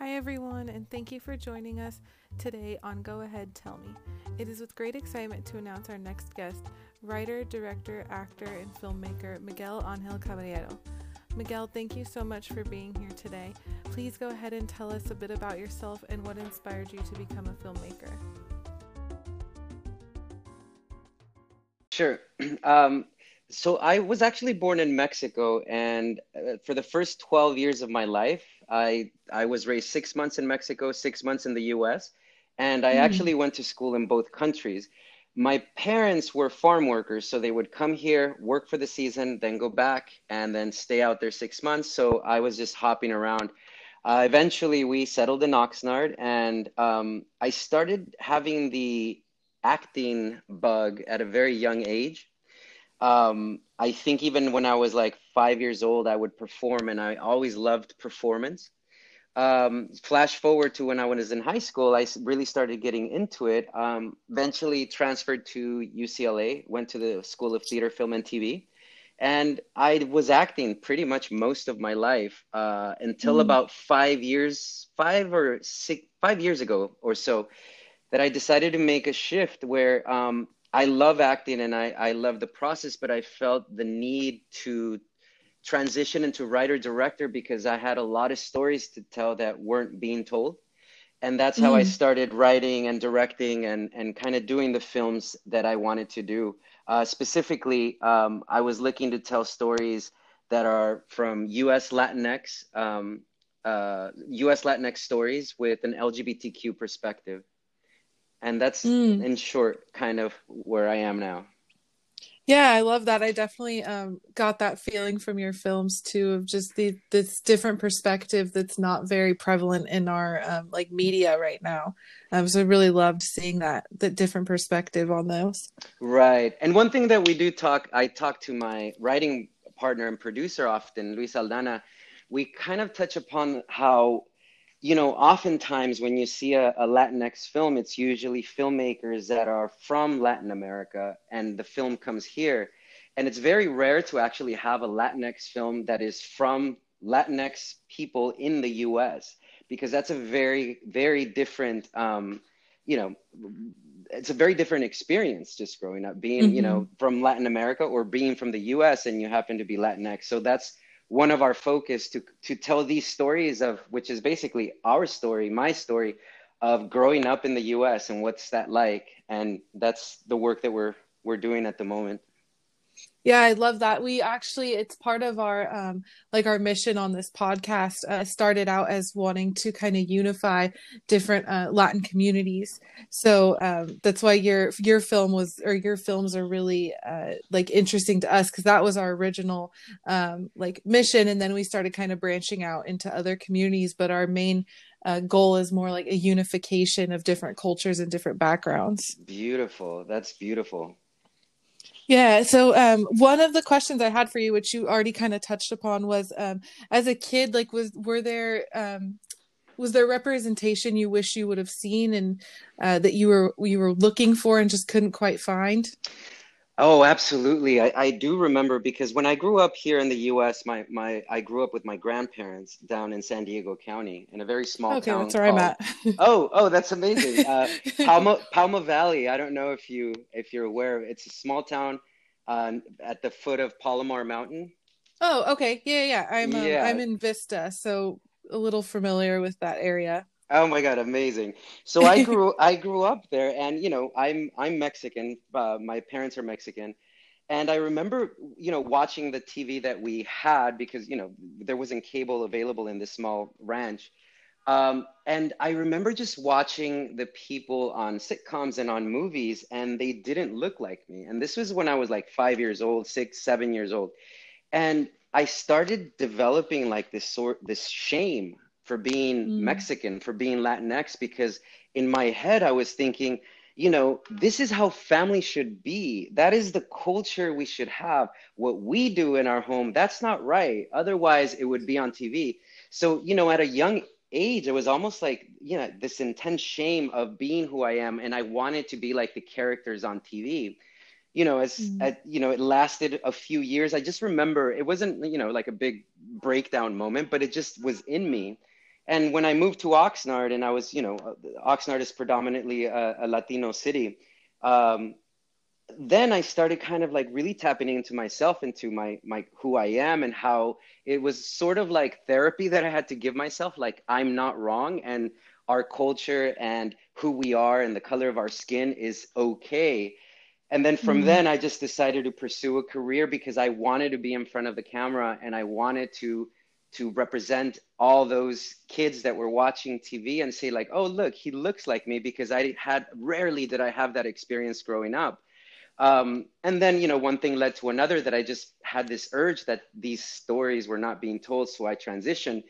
Hi, everyone, and thank you for joining us today on Go Ahead Tell Me. It is with great excitement to announce our next guest, writer, director, actor, and filmmaker Miguel Angel Caballero. Miguel, thank you so much for being here today. Please go ahead and tell us a bit about yourself and what inspired you to become a filmmaker. Sure. Um, so I was actually born in Mexico, and uh, for the first 12 years of my life, I I was raised six months in Mexico, six months in the U.S., and I Mm. actually went to school in both countries. My parents were farm workers, so they would come here, work for the season, then go back, and then stay out there six months. So I was just hopping around. Uh, eventually, we settled in Oxnard, and um, I started having the acting bug at a very young age. Um, I think even when I was like five years old, I would perform, and I always loved performance. Um, flash forward to when I was in high school, I really started getting into it. Um, eventually transferred to UCLA, went to the School of Theater, Film, and TV. And I was acting pretty much most of my life uh, until Mm. about five years, five or six, five years ago or so that I decided to make a shift where um, I love acting and I, I love the process, but I felt the need to transition into writer director because I had a lot of stories to tell that weren't being told. And that's how I Mm. started writing and directing and, and kind of doing the films that I wanted to do. Uh, specifically, um, I was looking to tell stories that are from US Latinx, um, uh, US Latinx stories with an LGBTQ perspective. And that's Mm. in short kind of where I am now. Yeah, I love that. I definitely um, got that feeling from your films too, of just the this different perspective that's not very prevalent in our um, like media right now. Um, so I really loved seeing that that different perspective on those. Right. And one thing that we do talk, I talk to my writing partner and producer often, Luis Aldana. We kind of touch upon how, you know, oftentimes when you see a, a Latinx film, it's usually filmmakers that are from Latin America and the film comes here. And it's very rare to actually have a Latinx film that is from Latinx people in the US because that's a very, very different, um, you know, it's a very different experience just growing up being you hmm know from latin america or being from the us and you happen to be latinx so that's one of our focus to to tell these stories of which is basically our story my story of growing up in the us and what's that like. And that's the work that we're we're doing at the moment Yeah, I love that. We actually, it's part of our um like our mission on this podcast. Uh, started out as wanting to kind of unify different uh, Latin communities. So um, that's why your your film was or your films are really uh, like interesting to us because that was our original um, like mission, and then we started kind of branching out into other communities. But our main uh, goal is more like a unification of different cultures and different backgrounds. beautiful that's beautiful Yeah, so um, one of the questions I had for you, which you already kind of touched upon, was um, as a kid, like, was were there um, was there representation you wish you would have seen and uh, that you were you were looking for and just couldn't quite find? Oh, absolutely. I, I do remember because when I grew up here in the US, my, my I grew up with my grandparents down in San Diego County in a very small Okay, town that's where I'm at. Oh, oh, that's amazing. Uh, Pauma Pauma Valley. I don't know if you if you're aware. It's a small town uh, at the foot of Palomar Mountain. Oh, okay, yeah, yeah. I'm um I'm in Vista, so a little familiar with that area. Oh my God, amazing. So I grew I grew up there, and you know I'm I'm Mexican. Uh, my parents are Mexican, and I remember you know watching the TV that we had because you know there wasn't cable available in this small ranch. Um, and I remember just watching the people on sitcoms and on movies, and they didn't look like me. And this was when I was like five years old, six, seven years old. And I started developing like this sort, this shame for being Mm, Mexican, for being Latinx, because in my head I was thinking, you know, this is how family should be. That is the culture we should have. What we do in our home, that's not right. Otherwise, it would be on TV. So, you know, at a young age, it was almost like, you know, this intense shame of being who I am. And I wanted to be like the characters on TV you know, as, mm, as you know, it lasted a few years. I just remember it wasn't, you know, like a big breakdown moment, but it just was in me. And when I moved to Oxnard, and I was, you know, Oxnard is predominantly a, a Latino city. Um, then I started kind of like really tapping into myself, into my my who I am, and how it was sort of like therapy that I had to give myself. Like I'm not wrong, and our culture and who we are and the color of our skin is okay. And then from mm-hmm. then, I just decided to pursue a career because I wanted to be in front of the camera and I wanted to to represent all those kids that were watching TV and say like, oh look, he looks like me because I had rarely did I have that experience growing up. Um, and then you know one thing led to another that I just had this urge that these stories were not being told, so I transitioned.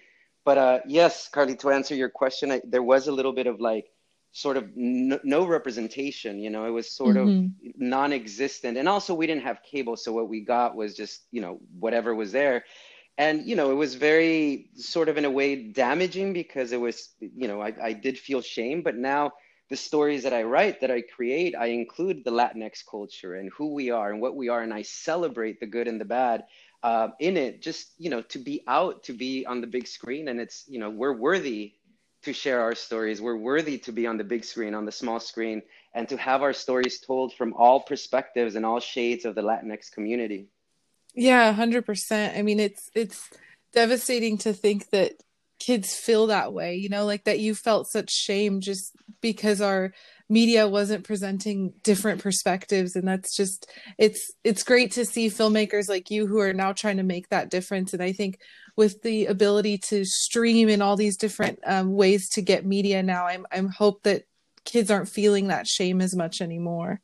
But uh, yes, Carly, to answer your question, I, there was a little bit of like sort of no, no representation. You know, it was sort mm-hmm. of non-existent, and also we didn't have cable, so what we got was just you know whatever was there and you know it was very sort of in a way damaging because it was you know I, I did feel shame but now the stories that I write, that I create, I include the Latinx culture and who we are and what we are, and I celebrate the good and the bad uh, in it. Just you know, to be out, to be on the big screen, and it's you know, we're worthy to share our stories. We're worthy to be on the big screen, on the small screen, and to have our stories told from all perspectives and all shades of the Latinx community. Yeah, hundred percent. I mean, it's it's devastating to think that kids feel that way you know like that you felt such shame just because our media wasn't presenting different perspectives. And that's just it's it's great to see filmmakers like you who are now trying to make that difference. And i think with the ability to stream in all these different um, ways to get media now i'm i'm hope that kids aren't feeling that shame as much anymore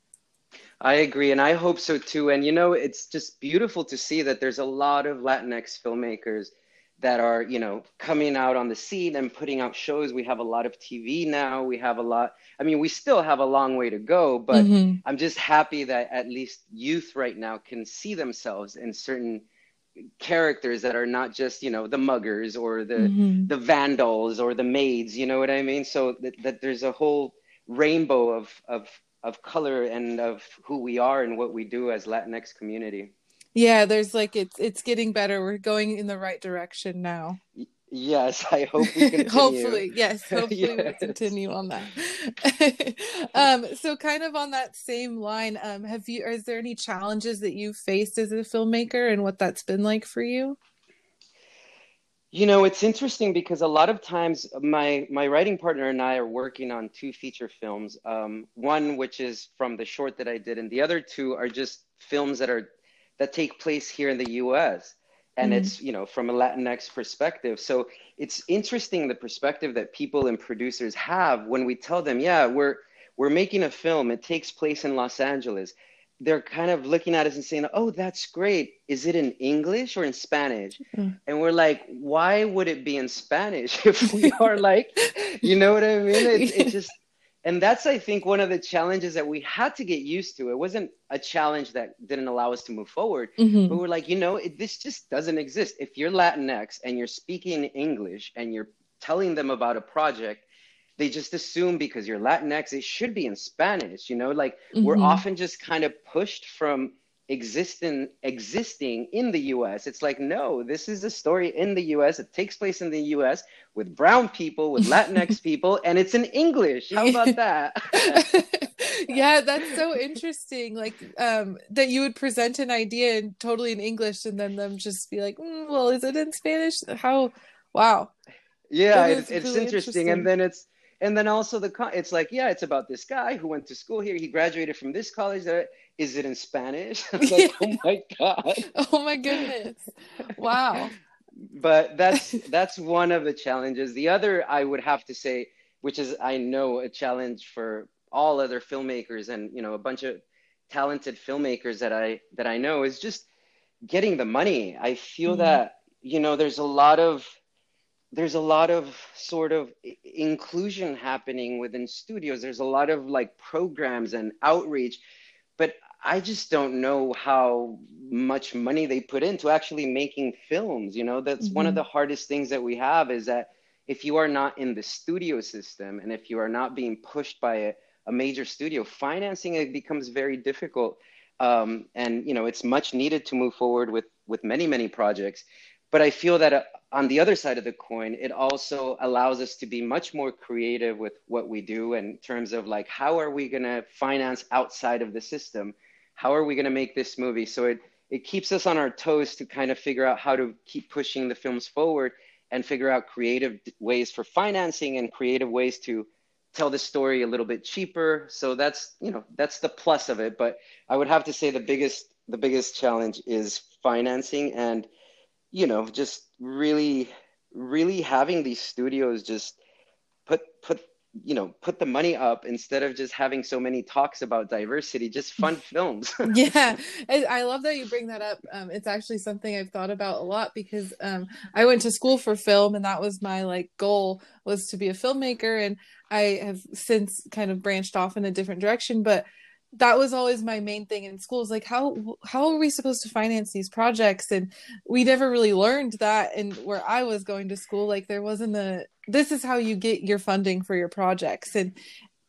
I agree, and I hope so too. And you know, it's just beautiful to see that there's a lot of Latinx filmmakers that are you know coming out on the scene and putting out shows we have a lot of tv now we have a lot i mean we still have a long way to go but mm-hmm. i'm just happy that at least youth right now can see themselves in certain characters that are not just you know the muggers or the mm-hmm. the vandals or the maids you know what i mean so that, that there's a whole rainbow of of of color and of who we are and what we do as latinx community. Yeah there's like it's it's getting better. We're going in the right direction now. Yes i hope we continue. hopefully yes hopefully yes. we'll continue on that. Um so kind of on that same line um have you is there any challenges that you've faced as a filmmaker and what that's been like for you you know it's interesting because a lot of times my my writing partner and i are working on two feature films um, one which is from the short that i did and the other two are just films that are that take place here in the US. And mm-hmm. it's, you know, from a Latinx perspective. So it's interesting the perspective that people and producers have when we tell them, yeah, we're we're making a film, it takes place in Los Angeles. They're kind of looking at us and saying, Oh, that's great. Is it in English or in Spanish? Mm-hmm. And we're like, why would it be in Spanish if we are like, you know what I mean? It, it just and that's i think one of the challenges that we had to get used to it wasn't a challenge that didn't allow us to move forward mm-hmm. but we're like you know it, this just doesn't exist if you're latinx and you're speaking english and you're telling them about a project they just assume because you're latinx it should be in spanish you know like mm-hmm. we're often just kind of pushed from existing existing in the US. It's like no, this is a story in the US. It takes place in the US with brown people, with Latinx people, and it's in English. How about that? yeah, that's so interesting. Like um, that you would present an idea in totally in English, and then them just be like, mm, "Well, is it in Spanish?" How? Wow. Yeah, it's, it's really interesting. interesting, and then it's and then also the it's like yeah it's about this guy who went to school here. He graduated from this college. Is it in spanish? Like oh my god. Oh my goodness. Wow. But that's that's one of the challenges. The other i would have to say which is i know a challenge for all other filmmakers and you know a bunch of talented filmmakers that i that i know is just getting the money. I feel mm-hmm. that you know there's a lot of there's a lot of sort of inclusion happening within studios there's a lot of like programs and outreach but i just don't know how much money they put into actually making films you know that's mm-hmm. one of mm-hmm. the hardest things that we have is that if you are not in the studio system and if you are not being pushed by a, a major studio financing it becomes very difficult um, and you know it's much needed to move forward with with many many projects but I feel that uh, on the other side of the coin, it also allows us to be much more creative with what we do in terms of like, how are we going to finance outside of the system? How are we going to make this movie? So it, it keeps us on our toes to kind of figure out how to keep pushing the films forward and figure out creative ways for financing and creative ways to tell the story a little bit cheaper. So that's, you know, that's the plus of it. But I would have to say the biggest, the biggest challenge is financing and, you know, just really, really having these studios just put, put, you know, put the money up instead of just having so many talks about diversity, just fun films. yeah. I love that you bring that up. Um, it's actually something I've thought about a lot because um, I went to school for film and that was my like goal was to be a filmmaker. And I have since kind of branched off in a different direction, but that was always my main thing in school is like how how are we supposed to finance these projects? And we never really learned that and where i was going to school. Like there wasn't a this is how you get your funding for your projects. And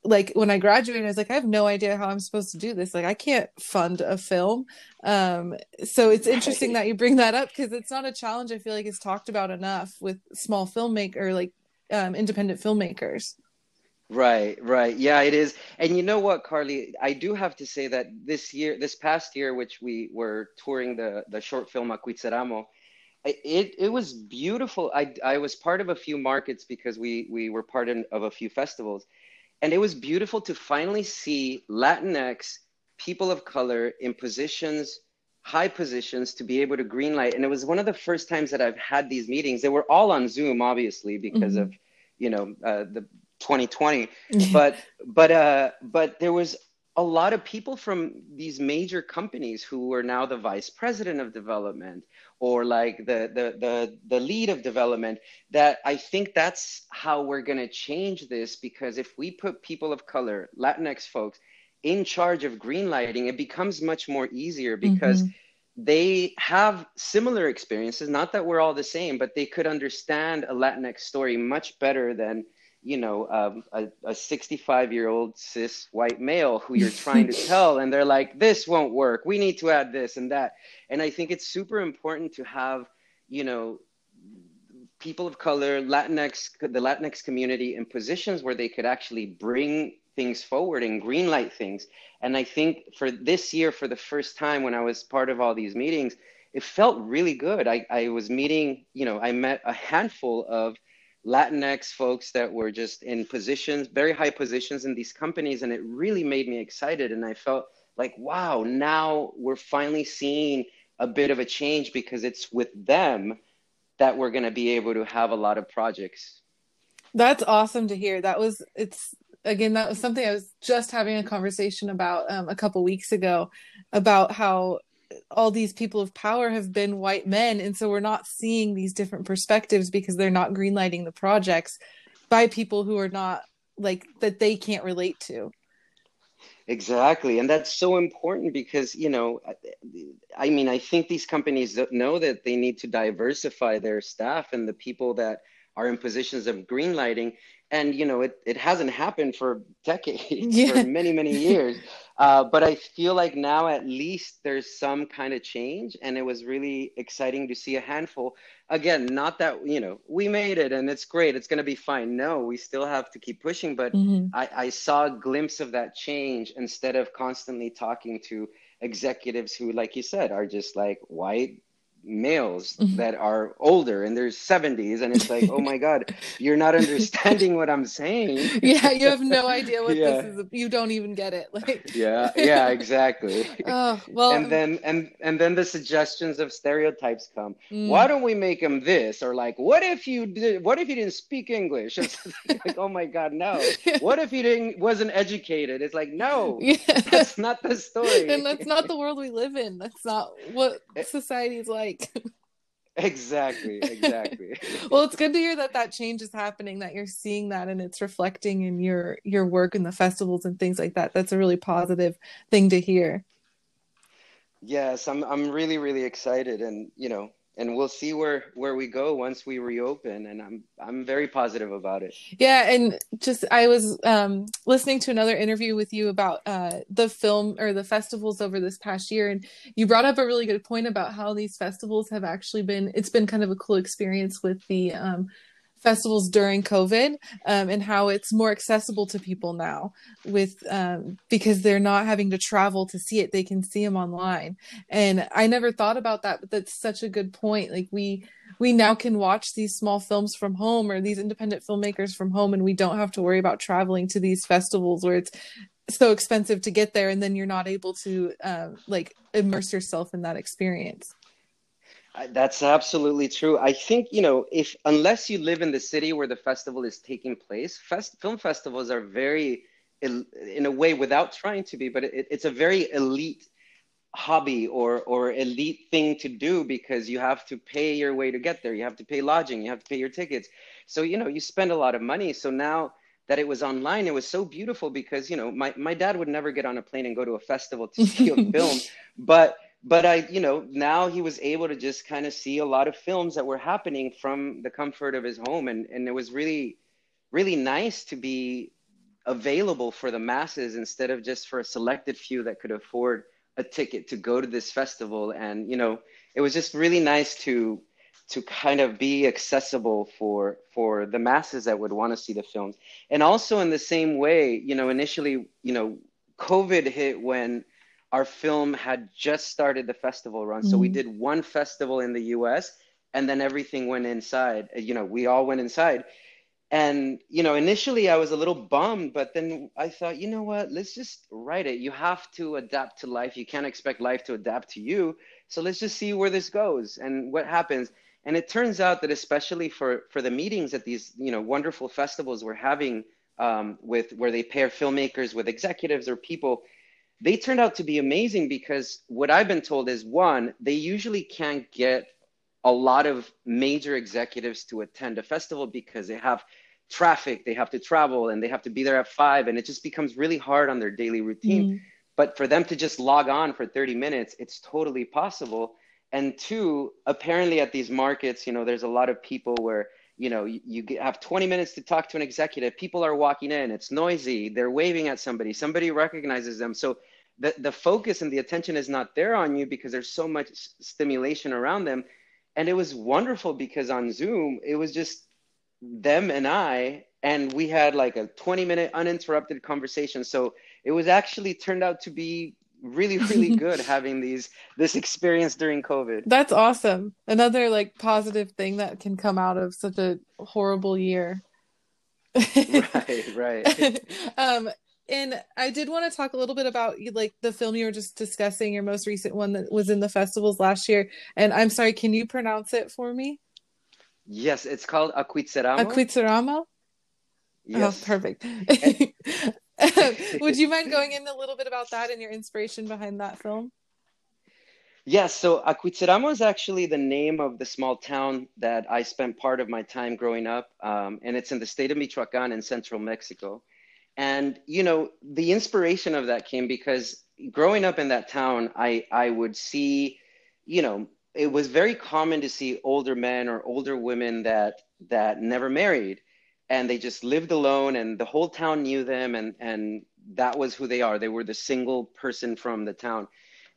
like when i graduated i was like i have no idea how i'm supposed to do this. Like i can't fund a film. Um so it's interesting that you bring that up because it's not a challenge i feel like it's talked about enough with small filmmaker like um, independent filmmakers Right, right. Yeah, it is. And you know what, Carly, I do have to say that this year, this past year, which we were touring the the short film Acuitzeramo, it it was beautiful. I I was part of a few markets because we we were part in, of a few festivals, and it was beautiful to finally see Latinx people of color in positions high positions to be able to greenlight and it was one of the first times that i've had these meetings they were all on zoom obviously because mm-hmm. of you know uh, the 2020 but but uh but there was a lot of people from these major companies who were now the vice president of development or like the the the, the lead of development that i think that's how we're going to change this because if we put people of color latinx folks in charge of greenlighting it becomes much more easier because mm-hmm. they have similar experiences. Not that we're all the same but they could understand a latinx story much better than you know, um, a 65 year old cis white male who you're trying to tell, and they're like, this won't work. We need to add this and that. And I think it's super important to have, you know, people of color, Latinx, the Latinx community in positions where they could actually bring things forward and greenlight things. And I think for this year, for the first time when I was part of all these meetings, it felt really good. I, I was meeting, you know, I met a handful of Latinx folks that were just in positions, very high positions in these companies. And it really made me excited. And I felt like, wow, now we're finally seeing a bit of a change because it's with them that we're going to be able to have a lot of projects. That's awesome to hear. That was, it's, again, that was something I was just having a conversation about um, a couple weeks ago about how all these people of power have been white men and so we're not seeing these different perspectives because they're not greenlighting the projects by people who are not like that they can't relate to exactly and that's so important because you know i mean i think these companies know that they need to diversify their staff and the people that are in positions of greenlighting and you know it, it hasn't happened for decades yeah. for many many years uh, but i feel like now at least there's some kind of change and it was really exciting to see a handful again not that you know we made it and it's great it's going to be fine no we still have to keep pushing but mm-hmm. I, I saw a glimpse of that change instead of constantly talking to executives who like you said are just like white males mm-hmm. that are older in their 70s and it's like oh my god you're not understanding what i'm saying yeah you have no idea what yeah. this is you don't even get it like yeah yeah exactly oh well and then and and then the suggestions of stereotypes come mm. why don't we make him this or like what if you did what if he didn't speak english it's like oh my god no what if he didn't wasn't educated it's like no yeah. that's not the story and that's not the world we live in that's not what eh. society is like like exactly exactly. Well it's good to hear that that change is happening that you're seeing that and it's reflecting in your your work in the festivals and things like that. That's a really positive thing to hear. Yes i'm i'm really really excited and you know and we'll see where where we go once we reopen and i'm i'm very positive about it. Yeah and just i was um listening to another interview with you about uh the film or the festivals over this past year and you brought up a really good point about how these festivals have actually been it's been kind of a cool experience with the um festivals during COVID um, and how it's more accessible to people now with um, because they're not having to travel to see it; they can see them online. And I never thought about that, but that's such a good point. Like we we now can watch these small films from home or these independent filmmakers from home, and we don't have to worry about traveling to these festivals where it's so expensive to get there, and then you're not able to uh, like immerse yourself in that experience. That's absolutely true. I think, you know, if unless you live in the city where the festival is taking place, fest, film festivals are very, in a way, without trying to be, but it, it's a very elite hobby or or elite thing to do because you have to pay your way to get there. You have to pay lodging, you have to pay your tickets. So, you know, you spend a lot of money. So now that it was online, it was so beautiful because, you know, my, my dad would never get on a plane and go to a festival to see a film, but but I, you know, now he was able to just kind of see a lot of films that were happening from the comfort of his home. And, and it was really, really nice to be available for the masses instead of just for a selected few that could afford a ticket to go to this festival. And, you know, it was just really nice to, to kind of be accessible for, for the masses that would want to see the films. And also in the same way, you know, initially, you know, COVID hit when our film had just started the festival run. Mm-hmm. So we mm-hmm. did one festival in the US and then everything went inside. Uh, you know, we all went inside. And, you know, initially I was a little bummed, but then I thought, you know what, let's just write it. You have to adapt to life. You can't expect life to adapt to you. So let's just see where this goes and what happens. And it turns out that especially for, for the meetings at these, you know, wonderful festivals we're having um, with where they pair filmmakers with executives or people, they turned out to be amazing because what I've been told is one, they usually can't get a lot of major executives to attend a festival because they have traffic, they have to travel, and they have to be there at five, and it just becomes really hard on their daily routine. Mm. But for them to just log on for 30 minutes, it's totally possible. And two, apparently at these markets, you know, there's a lot of people where you know you, you, have 20 minutes to talk to an executive people are walking in it's noisy they're waving at somebody somebody recognizes them so the, the focus and the attention is not there on you because there's so much stimulation around them. And it was wonderful because on zoom it was just them and i and we had like a 20 minute uninterrupted conversation. So it was actually turned out to be really really good having these this experience during covid. That's awesome. Another like positive thing that can come out of such a horrible year. Right right. Um and I did want to talk a little bit about like the film you were just discussing, your most recent one that was in the festivals last year. And I'm sorry, can you pronounce it for me? Yes, it's called Acuitzeramo. Acuitzeramo? Yes. Oh, perfect. Would you mind going in a little bit about that and your inspiration behind that film? Yes, so Acuitzeramo is actually the name of the small town that I spent part of my time growing up, um, and it's in the state of Michoacan in central Mexico. And, you know, the inspiration of that came because growing up in that town, I, I would see, you know, it was very common to see older men or older women that, that never married and they just lived alone and the whole town knew them and, and that was who they are. They were the single person from the town.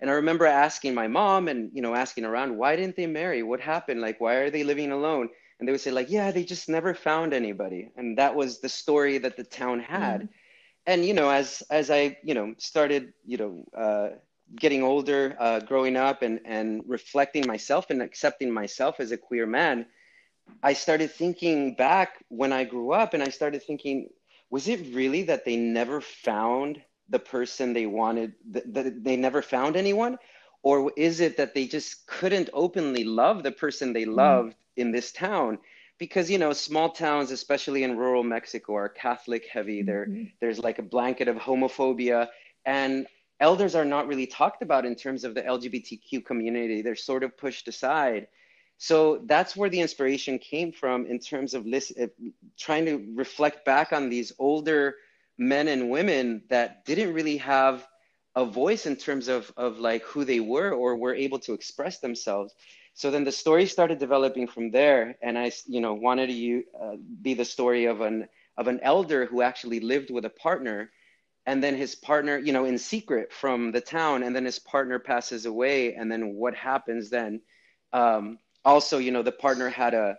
And I remember asking my mom and, you know, asking around, why didn't they marry? What happened? Like, why are they living alone? And they would say like yeah they just never found anybody. And that was the story that the town had. Mm. and you know as as i you know started you know uh, getting older uh, growing up and and reflecting myself and accepting myself as a queer man i started thinking back when i grew up and i started thinking was it really that they never found the person they wanted that they never found anyone or is it that they just couldn't openly love the person they mm. loved in this town? Because you know small towns especially in rural mexico are catholic heavy. Mm-hmm. there there's like a blanket of homophobia. And elders are not really talked about in terms of the lgbtq community. They're sort of pushed aside. So that's where the inspiration came from in terms of list, uh, trying to reflect back on these older men and women that didn't really have a voice in terms of, of like who they were or were able to express themselves So then the story started developing from there, and I, you know, wanted to uh, be the story of an of an elder who actually lived with a partner, and then his partner, you know, in secret from the town, and then his partner passes away, and then what happens then? Um, also, you know, the partner had a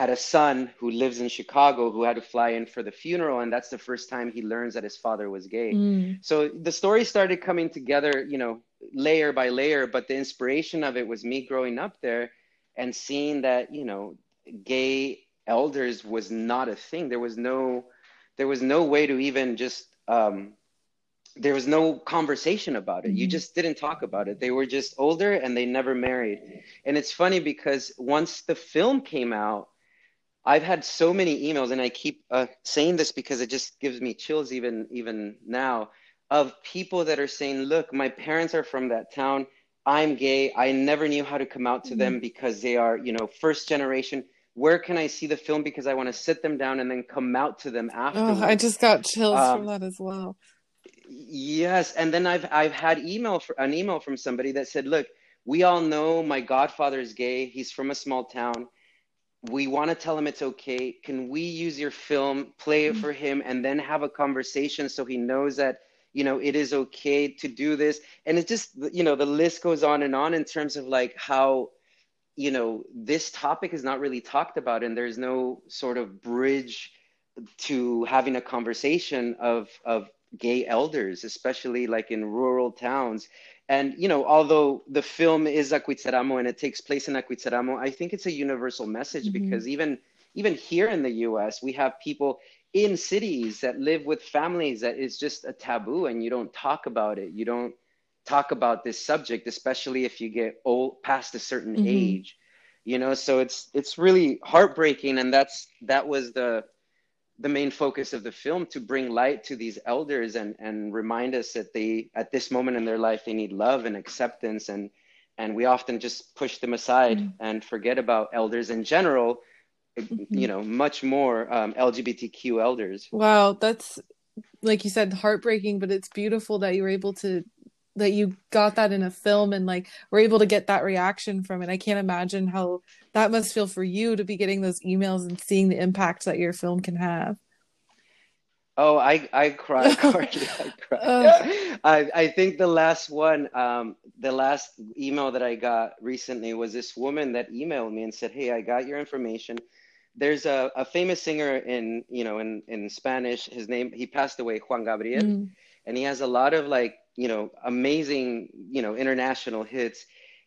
had a son who lives in Chicago who had to fly in for the funeral, and that's the first time he learns that his father was gay. Mm. So the story started coming together, you know, layer by layer. But the inspiration of it was me growing up there and seeing that, you know, gay elders was not a thing. There was no, there was no way to even just. Um, there was no conversation about it. Mm-hmm. You just didn't talk about it. They were just older and they never married. And it's funny because once the film came out, I've had so many emails, and I keep uh, saying this because it just gives me chills even even now of people that are saying, "Look, my parents are from that town. I'm gay. I never knew how to come out to mm-hmm. them because they are, you know, first generation. Where can I see the film because I want to sit them down and then come out to them after." Oh, I just got chills um, from that as well. Yes, and then I've I've had email for an email from somebody that said, "Look, we all know my godfather is gay. He's from a small town." We want to tell him it's okay. Can we use your film, play it mm-hmm. for him, and then have a conversation so he knows that you know it is okay to do this? And it just you know the list goes on and on in terms of like how you know this topic is not really talked about, and there's no sort of bridge to having a conversation of of gay elders, especially like in rural towns and you know, although the film is Acuitzeramo and it takes place in Acuitzeramo, I think it's a universal message mm-hmm. because even even here in the U.S., we have people in cities that live with families that is just a taboo, and you don't talk about it. You don't talk about this subject, especially if you get old past a certain mm-hmm. age. You know, so it's it's really heartbreaking, and that's that was the the main focus of the film to bring light to these elders and and remind us that they at this moment in their life they need love and acceptance and and we often just push them aside mm-hmm. and forget about elders in general mm-hmm. you know much more um, lgbtq elders wow that's like you said heartbreaking but it's beautiful that you were able to that you got that in a film and like were able to get that reaction from it. I can't imagine how that must feel for you to be getting those emails and seeing the impact that your film can have. Oh, I I cried, Carly. I cried. I I think the last one, um, the last email that I got recently was this woman that emailed me and said, "Hey, I got your information. There's a, a famous singer in you know in in Spanish. His name he passed away, Juan Gabriel, mm. and he has a lot of like you know, amazing, you know, international hits.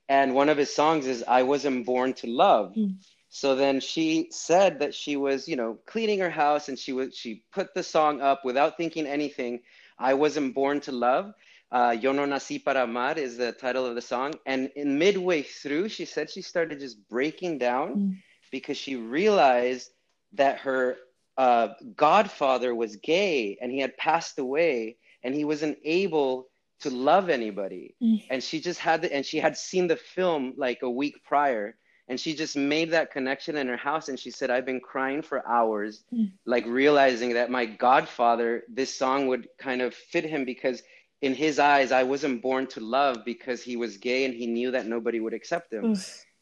And one of his songs is I Wasn't Born to Love. Mm. So then she said that she was, you know, cleaning her house and she was she put the song up without thinking anything. I wasn't born to love. Uh, Yo no nací para amar is the title of the song. And in midway through, she said she started just breaking down mm. because she realized that her uh, godfather was gay and he had passed away and he wasn't able to love anybody. Mm. And she just had the, and she had seen the film like a week prior and she just made that connection in her house and she said i've been crying for hours mm. like realizing that my godfather this song would kind of fit him because in his eyes i wasn't born to love because he was gay and he knew that nobody would accept him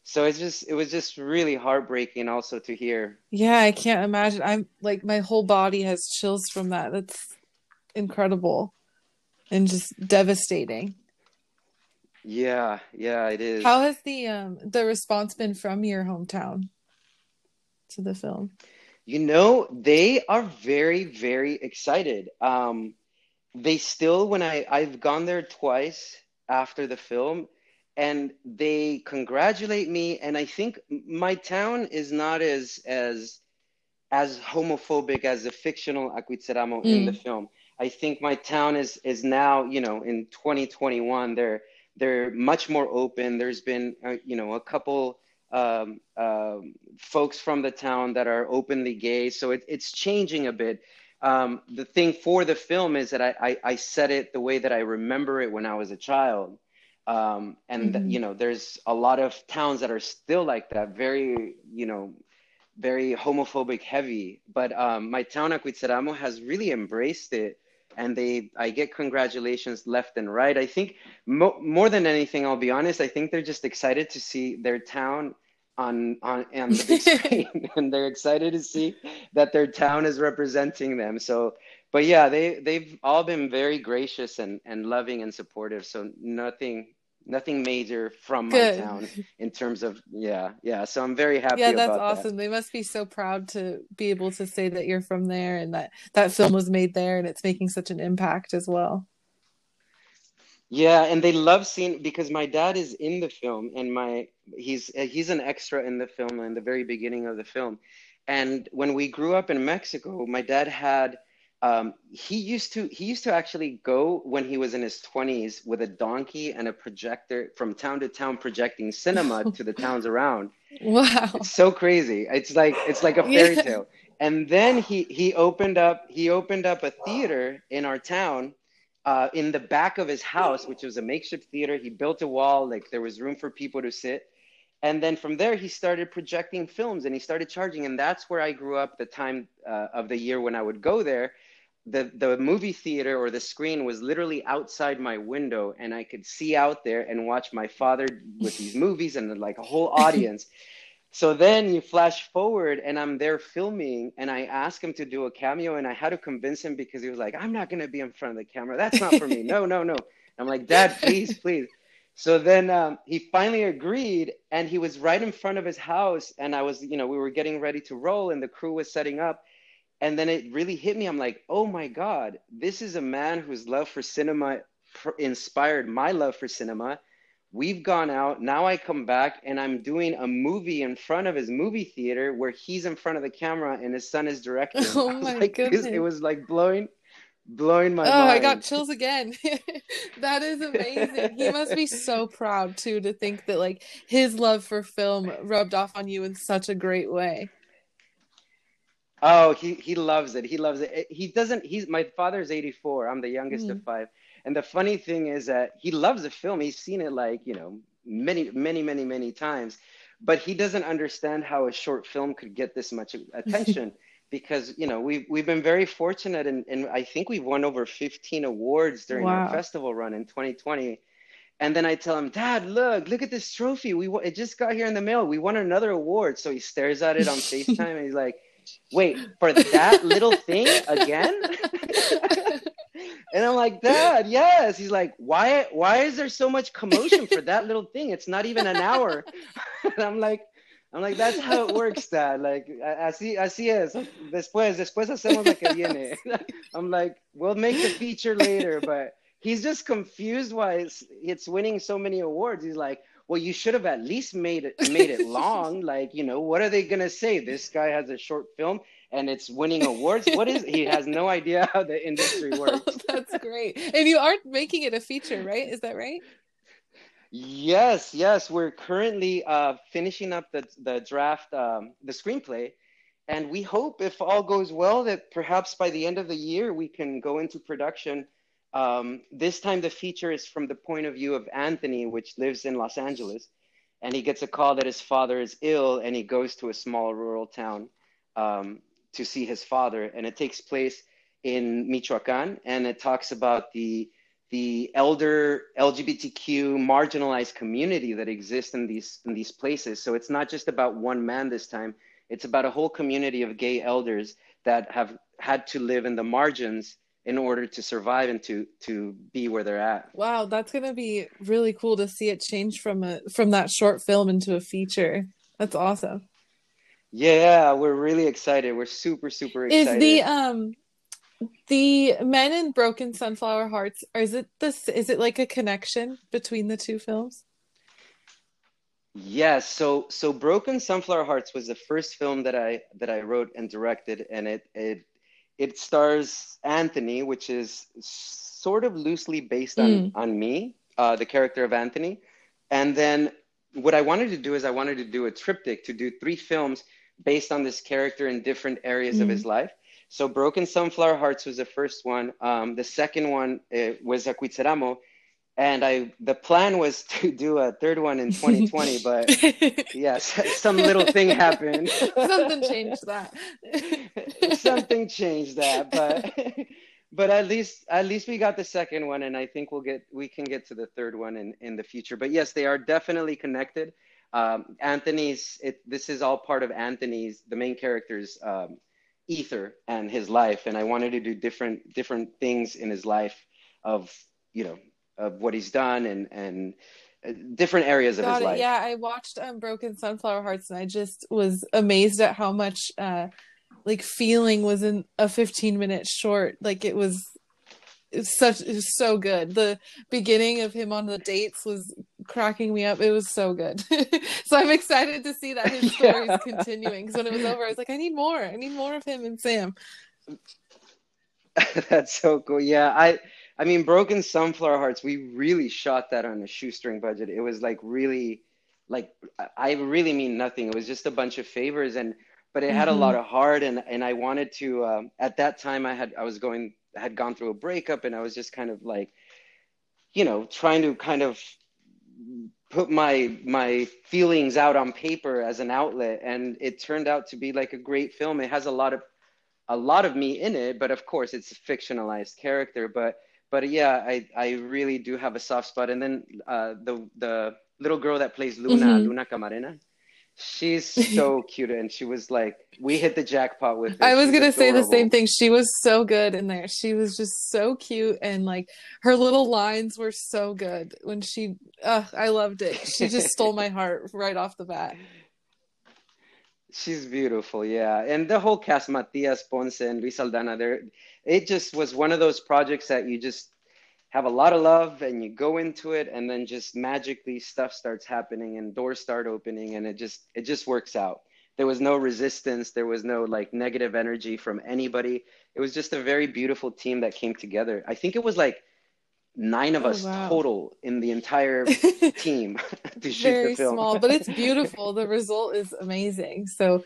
so it's just it was just really heartbreaking also to hear yeah i can't imagine i'm like my whole body has chills from that that's incredible and just devastating. Yeah, yeah, it is. How has the um the response been from your hometown to the film? You know, they are very very excited. Um they still when I I've gone there twice after the film and they congratulate me and I think my town is not as as as homophobic as the fictional Acuitzeramo mm. in the film. I think my town is is now, you know, in 2021, they're they're much more open. There's been, uh, you know, a couple um, uh, folks from the town that are openly gay, so it, it's changing a bit. Um, the thing for the film is that I, I, I said it the way that I remember it when I was a child. Um, and mm-hmm. you know, there's a lot of towns that are still like that, very, you know, very homophobic heavy. But um, my town, Acuitzeramo, has really embraced it and they I get congratulations left and right. I think mo- more than anything, I'll be honest, I think they're just excited to see their town on on on the big screen, and they're excited to see that their town is representing them. So, but yeah, they they've all been very gracious and and loving and supportive. So nothing nothing major from Good. my town in terms of yeah yeah so i'm very happy yeah that's awesome that. they must be so proud to be able to say that you're from there and that that film was made there and it's making such an impact as well yeah and they love seeing because my dad is in the film and my he's he's an extra in the film in the very beginning of the film and when we grew up in mexico my dad had um, he used to he used to actually go when he was in his 20s with a donkey and a projector from town to town projecting cinema to the towns around. Wow. It's so crazy. It's like it's like a fairy yeah. tale. And then he he opened up he opened up a theater in our town uh, in the back of his house which was a makeshift theater. He built a wall like there was room for people to sit. And then from there he started projecting films and he started charging. And that's where i grew up the time uh, of the year when i would go there the the movie theater or the screen was literally outside my window and i could see out there and watch my father with these movies and like a whole audience. So then you flash forward and i'm there filming and i ask him to do a cameo and i had to convince him because he was like i'm not going to be in front of the camera. That's not for me. No no no. I'm like dad please please. So then um, he finally agreed and he was right in front of his house and i was you know we were getting ready to roll and the crew was setting up and then it really hit me. I'm like oh my god this is a man whose love for cinema inspired my love for cinema. We've gone out. Now i come back and i'm doing a movie in front of his movie theater where he's in front of the camera and his son is directing. Oh my like, goodness it was like blowing blowing my oh mind. i got chills again. That is amazing. He must be so proud too to think that like his love for film rubbed off on you in such a great way Oh, he he loves it. He loves it. He doesn't. He's my father's 84. I'm the youngest mm. of five. And the funny thing is that he loves the film. He's seen it like you know many, many, many, many times, but he doesn't understand how a short film could get this much attention. because you know we've we've been very fortunate, and, and I think we've won over 15 awards during wow. our festival run in 2020. And then I tell him, Dad, look, look at this trophy. We it just got here in the mail. We won another award. So he stares at it on Facetime, and he's like wait, for that little thing again? and I'm like, Dad, yes. He's like, why why is there so much commotion for that little thing? It's not even an hour. and I'm like, I'm like, that's how it works, Dad. Like, así, así es. Después, después hacemos lo que viene. I'm like, we'll make the feature later, but he's just confused why it's, it's winning so many awards. He's like, well, you should have at least made it made it long. like, you know, what are they gonna say? This guy has a short film and it's winning awards. What is he has no idea how the industry works. Oh, that's great. And you are making it a feature, right? Is that right? Yes, yes. We're currently uh, finishing up the the draft, um, the screenplay, and we hope, if all goes well, that perhaps by the end of the year we can go into production um, this time, the feature is from the point of view of Anthony, which lives in Los Angeles. And he gets a call that his father is ill, and he goes to a small rural town um, to see his father. And it takes place in Michoacan, and it talks about the the elder LGBTQ marginalized community that exists in these in these places. So it's not just about one man this time; it's about a whole community of gay elders that have had to live in the margins in order to survive and to to be where they're at. Wow, that's gonna be really cool to see it change from a from that short film into a feature. That's awesome. Yeah, we're really excited. We're super super excited. Is the um the men in broken sunflower hearts or is it this is it like a connection between the two films yes so so broken sunflower hearts was the first film that i that i wrote and directed and it it it stars Anthony, which is sort of loosely based on, mm. on me, uh, the character of Anthony. And then what I wanted to do is I wanted to do a triptych to do three films based on this character in different areas mm. of his life. So Broken Sunflower Hearts was the first one. Um, the second one uh, was Acuitzeramo, and I the plan was to do a third one in 2020, but yes, some little thing happened. Something changed that. Something changed that, but but at least at least we got the second one and i think we'll get we can get to the third one in in the future but yes they are definitely connected um, anthony's it, this is all part of anthony's the main character's um, ether and his life and i wanted to do different different things in his life of you know of what he's done and and uh, different areas of his it. life Yeah, I watched um, Broken Sunflower Hearts and I just was amazed at how much uh like feeling was in a 15 minute short. Like it was it was such it was so good. The beginning of him on the dates was cracking me up. It was so good. so I'm excited to see that his story Yeah. is continuing because when it was over I was like I need more. I need more of him and Sam. That's so cool. Yeah, I I mean Broken Sunflower Hearts, we really shot that on a shoestring budget. It was like really like I really mean nothing. It was just a bunch of favors and but it had a lot of heart and and I wanted to um, at that time I had I was going had gone through a breakup and I was just kind of like you know trying to kind of put my my feelings out on paper as an outlet and it turned out to be like a great film. It has a lot of a lot of me in it, but of course it's a fictionalized character. But but yeah, I I really do have a soft spot. And then uh, the the little girl that plays Luna, Mhm. Luna Camarena, she's so cute, and she was like, we hit the jackpot with her. I was She's gonna say the same thing. She was so good in there. She was just so cute, and like her little lines were so good when she. Uh, I loved it. She just stole my heart right off the bat. She's beautiful, yeah. And the whole cast, Matias Ponce and Luis Aldana, there, it just was one of those projects that you just have a lot of love and you go into it and then just magically stuff starts happening and doors start opening and it just it just works out. There was no resistance, there was no like negative energy from anybody. It was just a very beautiful team that came together. I think it was like nine of Oh, us wow. total in the entire team to shoot Very the film. small, but it's beautiful. The result is amazing. So,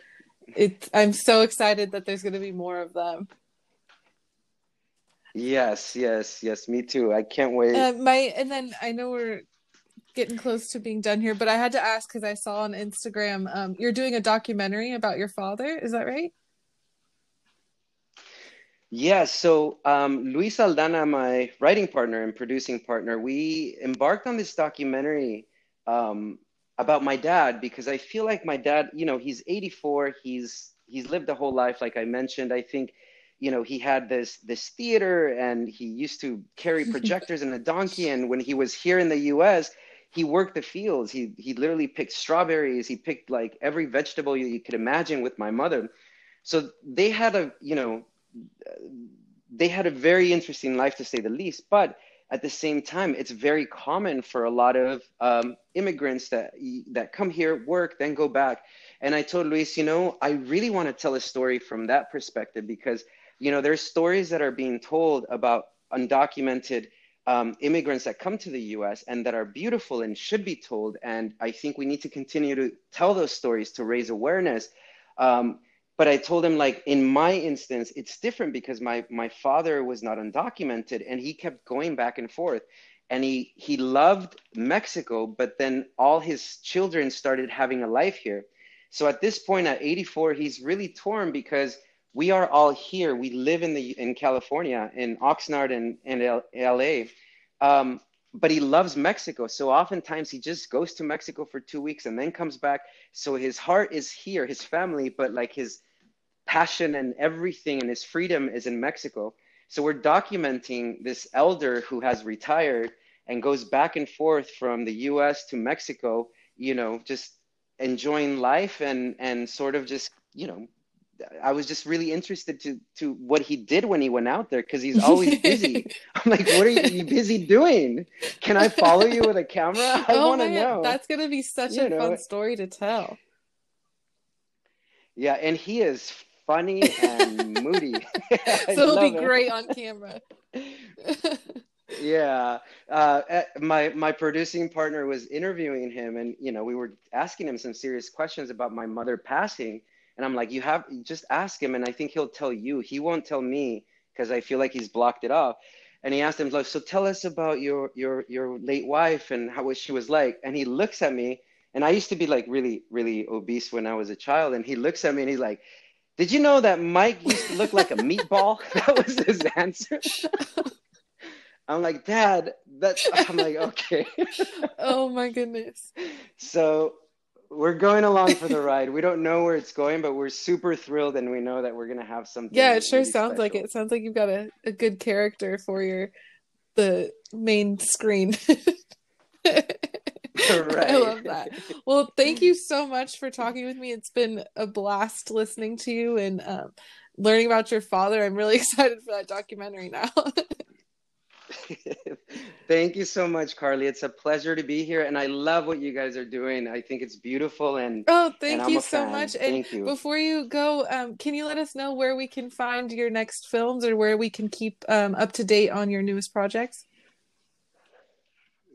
it. I'm so excited that there's gonna be more of them. Yes, yes, yes, me too. I can't wait. Uh, my and then I know we're getting close to being done here, but I had to ask because I saw on Instagram um, you're doing a documentary about your father. Is that right? Yes, so um, Luis Aldana, my writing partner and producing partner, we embarked on this documentary um, about my dad because I feel like my dad, you know, he's 84, he's he's lived a whole life, like I mentioned. I think, you know, he had this this theater and he used to carry projectors and a donkey. And when he was here in the US, he worked the fields. He he literally picked strawberries. He picked like every vegetable you, you could imagine with my mother. So they had a, you know, they had a very interesting life to say the least but at the same time it's very common for a lot of um, immigrants that that come here work then go back. And i told luis you know i really want to tell a story from that perspective because you know there's stories that are being told about undocumented um, immigrants that come to the us and that are beautiful and should be told. And i think we need to continue to tell those stories to raise awareness. Um, but I told him like in my instance, it's different because my my father was not undocumented and he kept going back and forth. And he he loved Mexico, but then all his children started having a life here. So at this point at 84, he's really torn because we are all here. We live in the in California, in Oxnard and, and L, LA. Um, but he loves Mexico. So oftentimes he just goes to Mexico for two weeks and then comes back. So his heart is here, his family, but like his passion and everything and his freedom is in Mexico. So we're documenting this elder who has retired and goes back and forth from the US to Mexico, you know, just enjoying life and and sort of just, you know, I was just really interested to to what he did when he went out there because he's always busy. I'm like, what are you, you busy doing? Can I follow you with a camera? I oh want to know. that's gonna be such You a know. fun story to tell. Yeah, and he is funny and moody. So it'll be it. great on camera. Yeah, uh, eh, my my producing partner was interviewing him, and you know we were asking him some serious questions about my mother passing, and I'm like, you have just ask him, and I think he'll tell you. He won't tell me because I feel like he's blocked it off. And he asked him like, so tell us about your your your late wife and how what she was like. And he looks at me, and I used to be like really really obese when I was a child, and he looks at me and he's like, Did you know that Mike used to look like a meatball? that was his answer. I'm like, Dad, that's I'm like, okay. oh my goodness. So we're going along for the ride. We don't know where it's going, but we're super thrilled and we know that we're gonna have something. Yeah, it sure really sounds special. like it. Sounds like you've got a, a good character for your the main screen. Right. I love that. Well, thank you so much for talking with me. It's been a blast listening to you and um, learning about your father. I'm really excited for that documentary now. Thank you so much, Carly. It's a pleasure to be here, and I love what you guys are doing. I think it's beautiful, and oh, thank I'm you so fan. much. And Thank you. before you go, um, can you let us know where we can find your next films or where we can keep um, up to date on your newest projects?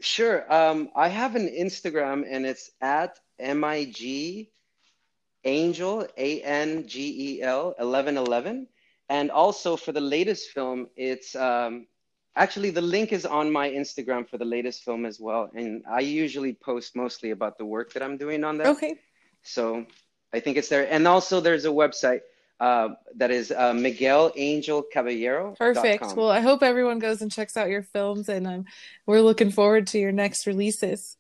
Sure. Um, I have an Instagram, and it's at mig angel a n g e l eleven eleven, and also for the latest film, it's um, actually the link is on my Instagram for the latest film as well. And I usually post mostly about the work that I'm doing on there. Okay. So I think it's there. And also there's a website uh, that is uh, Miguel Angel Caballero. Perfect. Well, I hope everyone goes and checks out your films, and um, we're looking forward to your next releases.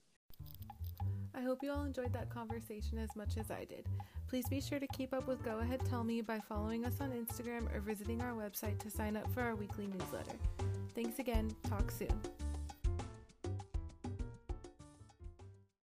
I hope you all enjoyed that conversation as much as I did. Please be sure to keep up with Go Ahead Tell Me by following us on Instagram or visiting our website to sign up for our weekly newsletter. Thanks again. Talk soon.